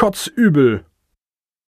kotzübel.